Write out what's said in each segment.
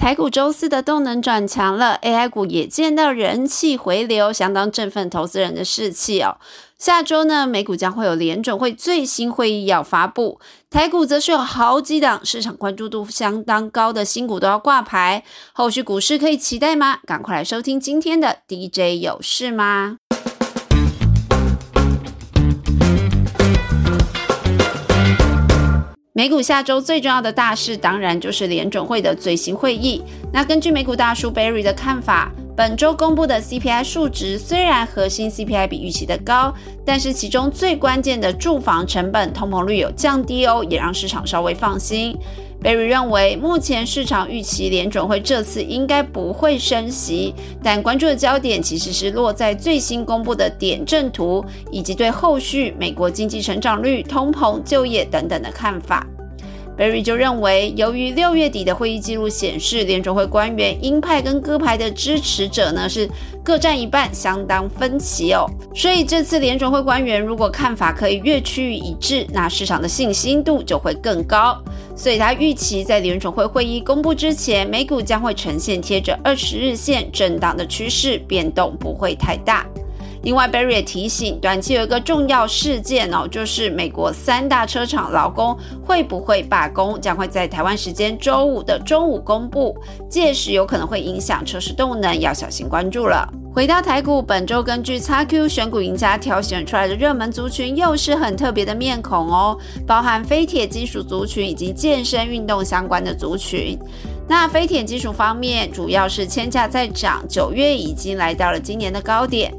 台股周四的动能转强了，AI 股也见到人气回流，相当振奋投资人的士气哦。下周呢，美股将会有联准会最新会议要发布，台股则是有好几档市场关注度相当高的新股都要挂牌，后续股市可以期待吗？赶快来收听今天的 DJ 有事吗？美股下周最重要的大事，当然就是联准会的最新会议。那根据美股大叔 Barry 的看法，本周公布的 CPI 数值虽然核心 CPI 比预期的高，但是其中最关键的住房成本通膨率有降低哦，也让市场稍微放心。Berry 认为，目前市场预期联准会这次应该不会升息，但关注的焦点其实是落在最新公布的点阵图，以及对后续美国经济成长率、通膨、就业等等的看法。Barry 就认为，由于六月底的会议记录显示，联准会官员鹰派跟鸽派的支持者呢是各占一半，相当分歧哦。所以这次联准会官员如果看法可以越趋于一致，那市场的信心度就会更高。所以他预期在联准会会议公布之前，美股将会呈现贴着二十日线震荡的趋势，变动不会太大。另外，Barry 也提醒，短期有一个重要事件哦，就是美国三大车厂劳工会不会罢工，将会在台湾时间周五的中午公布，届时有可能会影响车市动能，要小心关注了。回到台股，本周根据 XQ 选股赢家挑选出来的热门族群，又是很特别的面孔哦，包含非铁金属族群以及健身运动相关的族群。那非铁金属方面，主要是铅价在涨，九月已经来到了今年的高点。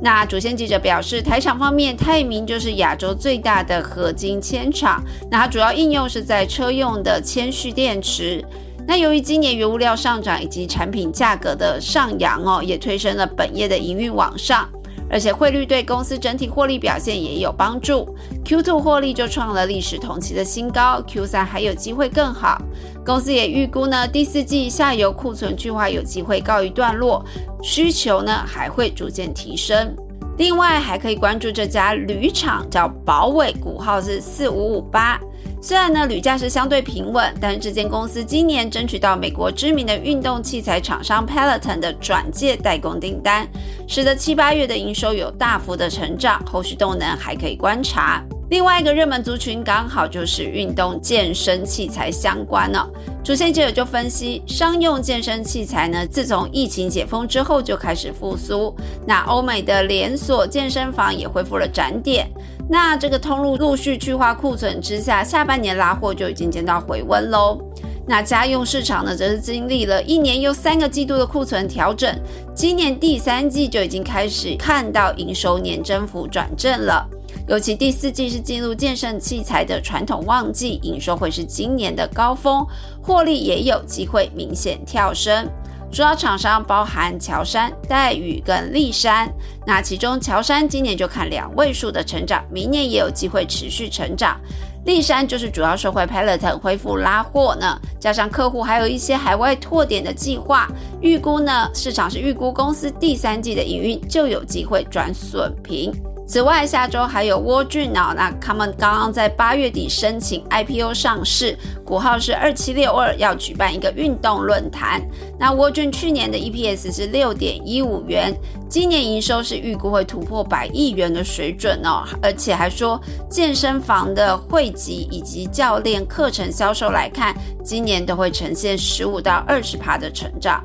那主线记者表示，台厂方面，泰明就是亚洲最大的合金铅厂。那它主要应用是在车用的铅蓄电池。那由于今年原物料上涨以及产品价格的上扬哦，也推升了本业的营运往上。而且汇率对公司整体获利表现也有帮助，Q2 获利就创了历史同期的新高，Q3 还有机会更好。公司也预估呢，第四季下游库存去化有机会告一段落，需求呢还会逐渐提升。另外还可以关注这家铝厂，叫宝伟，股号是四五五八。虽然呢铝价是相对平稳，但是这间公司今年争取到美国知名的运动器材厂商 Peloton 的转介代工订单，使得七八月的营收有大幅的成长，后续动能还可以观察。另外一个热门族群刚好就是运动健身器材相关了。主线记者就分析，商用健身器材呢，自从疫情解封之后就开始复苏。那欧美的连锁健身房也恢复了展点。那这个通路陆续去化库存之下，下半年拉货就已经见到回温喽。那家用市场呢，则是经历了一年又三个季度的库存调整，今年第三季就已经开始看到营收年增幅转正了。尤其第四季是进入健身器材的传统旺季，营收会是今年的高峰，获利也有机会明显跳升。主要厂商包含乔山、黛宇跟立山，那其中乔山今年就看两位数的成长，明年也有机会持续成长。立山就是主要受惠 Peloton 恢复拉货呢，加上客户还有一些海外拓点的计划，预估呢市场是预估公司第三季的营运就有机会转损平。此外，下周还有沃俊脑，那他们刚刚在八月底申请 IPO 上市，股号是二七六二，要举办一个运动论坛。那沃俊去年的 EPS 是六点一五元，今年营收是预估会突破百亿元的水准哦，而且还说健身房的汇集以及教练课程销售来看，今年都会呈现十五到二十趴的成长。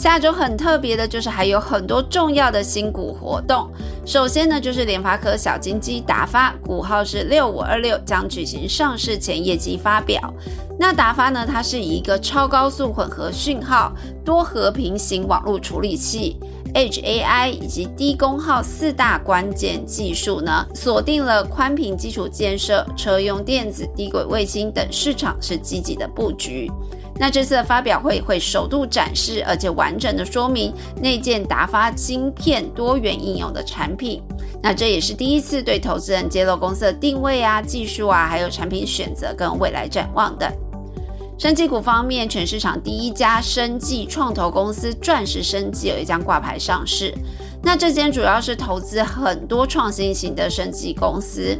下周很特别的就是还有很多重要的新股活动。首先呢，就是联发科小金鸡达发，股号是六五二六，将举行上市前业绩发表。那达发呢，它是以一个超高速混合讯号、多核平行网络处理器、H A I 以及低功耗四大关键技术呢，锁定了宽频基础建设、车用电子、低轨卫星等市场，是积极的布局。那这次的发表会会首度展示，而且完整的说明内建达发晶片多元应用的产品。那这也是第一次对投资人揭露公司的定位啊、技术啊，还有产品选择跟未来展望的。生技股方面，全市场第一家生技创投公司钻石生技有一将挂牌上市。那这间主要是投资很多创新型的生技公司。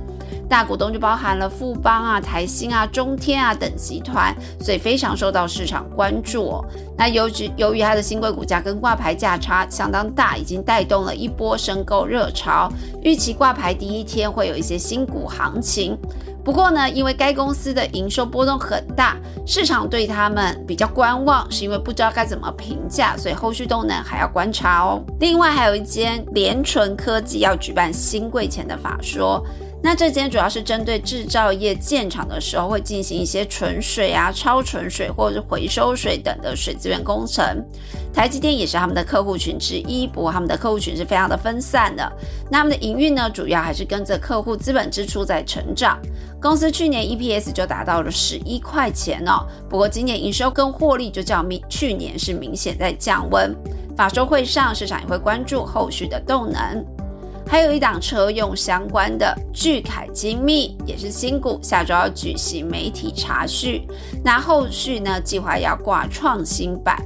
大股东就包含了富邦啊、台新啊、中天啊等集团，所以非常受到市场关注哦。那由于由于它的新贵股价跟挂牌价差相当大，已经带动了一波申购热潮，预期挂牌第一天会有一些新股行情。不过呢，因为该公司的营收波动很大，市场对他们比较观望，是因为不知道该怎么评价，所以后续动能还要观察哦。另外还有一间联纯科技要举办新贵前的法说。那这间主要是针对制造业建厂的时候会进行一些纯水啊、超纯水或者是回收水等的水资源工程。台积电也是他们的客户群之一，不过他们的客户群是非常的分散的。那他们的营运呢，主要还是跟着客户资本支出在成长。公司去年 EPS 就达到了十一块钱哦，不过今年营收跟获利就较明去年是明显在降温。法说会上，市场也会关注后续的动能。还有一档车用相关的巨凯精密也是新股，下周要举行媒体查序，那后续呢计划要挂创新版。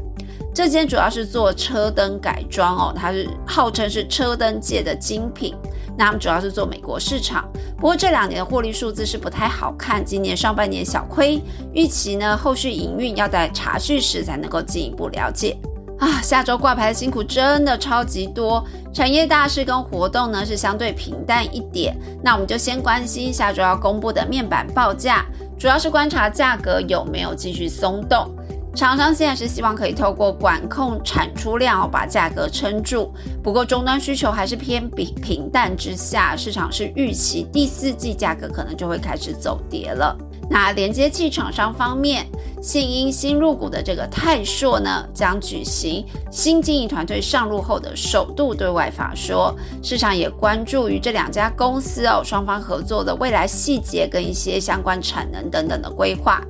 这间主要是做车灯改装哦，它是号称是车灯界的精品。那他们主要是做美国市场，不过这两年的获利数字是不太好看，今年上半年小亏，预期呢后续营运要在查序时才能够进一步了解。啊，下周挂牌的辛苦真的超级多，产业大事跟活动呢是相对平淡一点。那我们就先关心下周要公布的面板报价，主要是观察价格有没有继续松动。厂商现在是希望可以透过管控产出量把价格撑住，不过终端需求还是偏比平淡之下，市场是预期第四季价格可能就会开始走跌了。那连接器厂商方面，信因新入股的这个泰硕呢，将举行新经营团队上路后的首度对外法说，市场也关注于这两家公司哦，双方合作的未来细节跟一些相关产能等等的规划。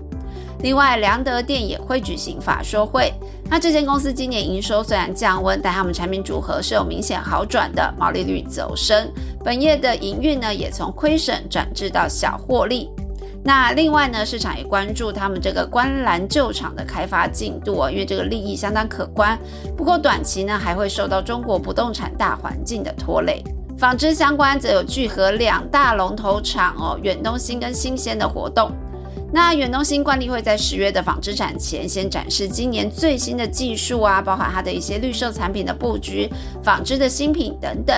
另外，良德电也会举行法说会。那这间公司今年营收虽然降温，但他们产品组合是有明显好转的，毛利率走升，本业的营运呢也从亏损转至到小获利。那另外呢，市场也关注他们这个观澜旧厂的开发进度哦，因为这个利益相当可观。不过短期呢，还会受到中国不动产大环境的拖累。纺织相关则有聚合两大龙头厂哦，远东新跟新鲜的活动。那远东新惯例会在十月的纺织展前先展示今年最新的技术啊，包含它的一些绿色产品的布局、纺织的新品等等。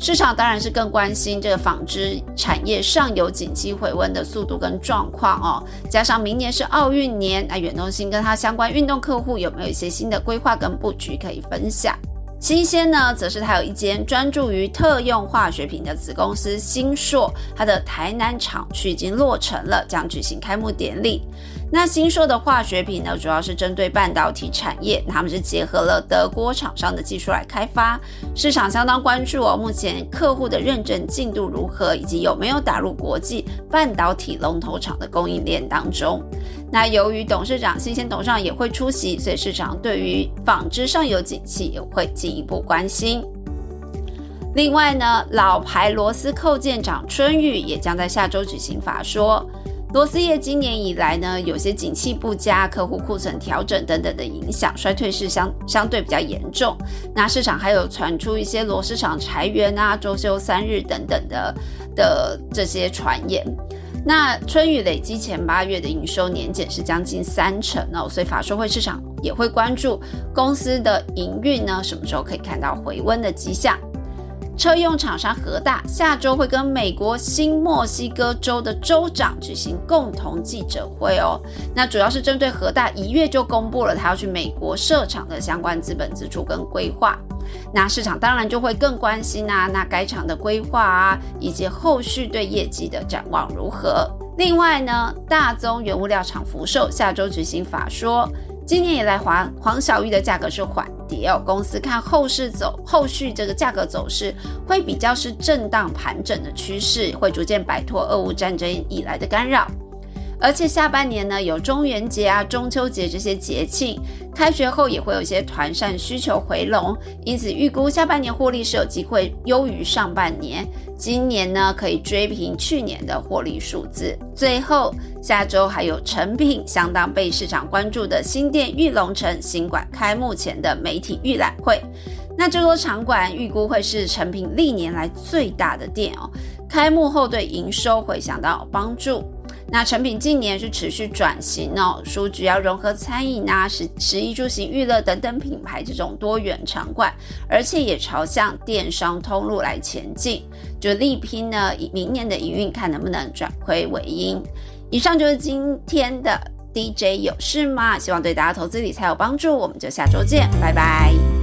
市场当然是更关心这个纺织产业上游景气回温的速度跟状况哦，加上明年是奥运年，那远东新跟它相关运动客户有没有一些新的规划跟布局可以分享？新鲜呢，则是它有一间专注于特用化学品的子公司新硕，它的台南厂区已经落成了，将举行开幕典礼。那新硕的化学品呢，主要是针对半导体产业，他们是结合了德国厂商的技术来开发，市场相当关注哦。目前客户的认证进度如何，以及有没有打入国际半导体龙头厂的供应链当中？那由于董事长新鲜董事长也会出席，所以市场对于纺织上游景气也会进一步关心。另外呢，老牌螺丝扣件厂春雨也将在下周举行法说。螺丝业今年以来呢，有些景气不佳、客户库存调整等等的影响，衰退是相相对比较严重。那市场还有传出一些螺丝厂裁员啊、周休三日等等的的这些传言。那春雨累积前八月的营收年减是将近三成哦，所以法说会市场也会关注公司的营运呢，什么时候可以看到回温的迹象。车用厂商和大下周会跟美国新墨西哥州的州长举行共同记者会哦。那主要是针对和大一月就公布了他要去美国设厂的相关资本支出跟规划。那市场当然就会更关心啊，那该厂的规划啊，以及后续对业绩的展望如何。另外呢，大宗原物料厂福寿下周举行法说。今年以来，黄黄小玉的价格是缓跌哦。公司看后市走，后续这个价格走势会比较是震荡盘整的趋势，会逐渐摆脱俄乌战争以来的干扰。而且下半年呢，有中元节啊、中秋节这些节庆，开学后也会有一些团扇需求回笼，因此预估下半年获利是有机会优于上半年。今年呢，可以追平去年的获利数字。最后，下周还有成品相当被市场关注的新店玉龙城新馆开幕前的媒体预览会。那这座场馆预估会是成品历年来最大的店哦。开幕后对营收会想到有帮助。那成品近年是持续转型哦，书局要融合餐饮啊、食食衣住行娱乐等等品牌这种多元场馆，而且也朝向电商通路来前进，就力拼呢以明年的营运，看能不能转亏为盈。以上就是今天的 DJ 有事吗？希望对大家投资理财有帮助，我们就下周见，拜拜。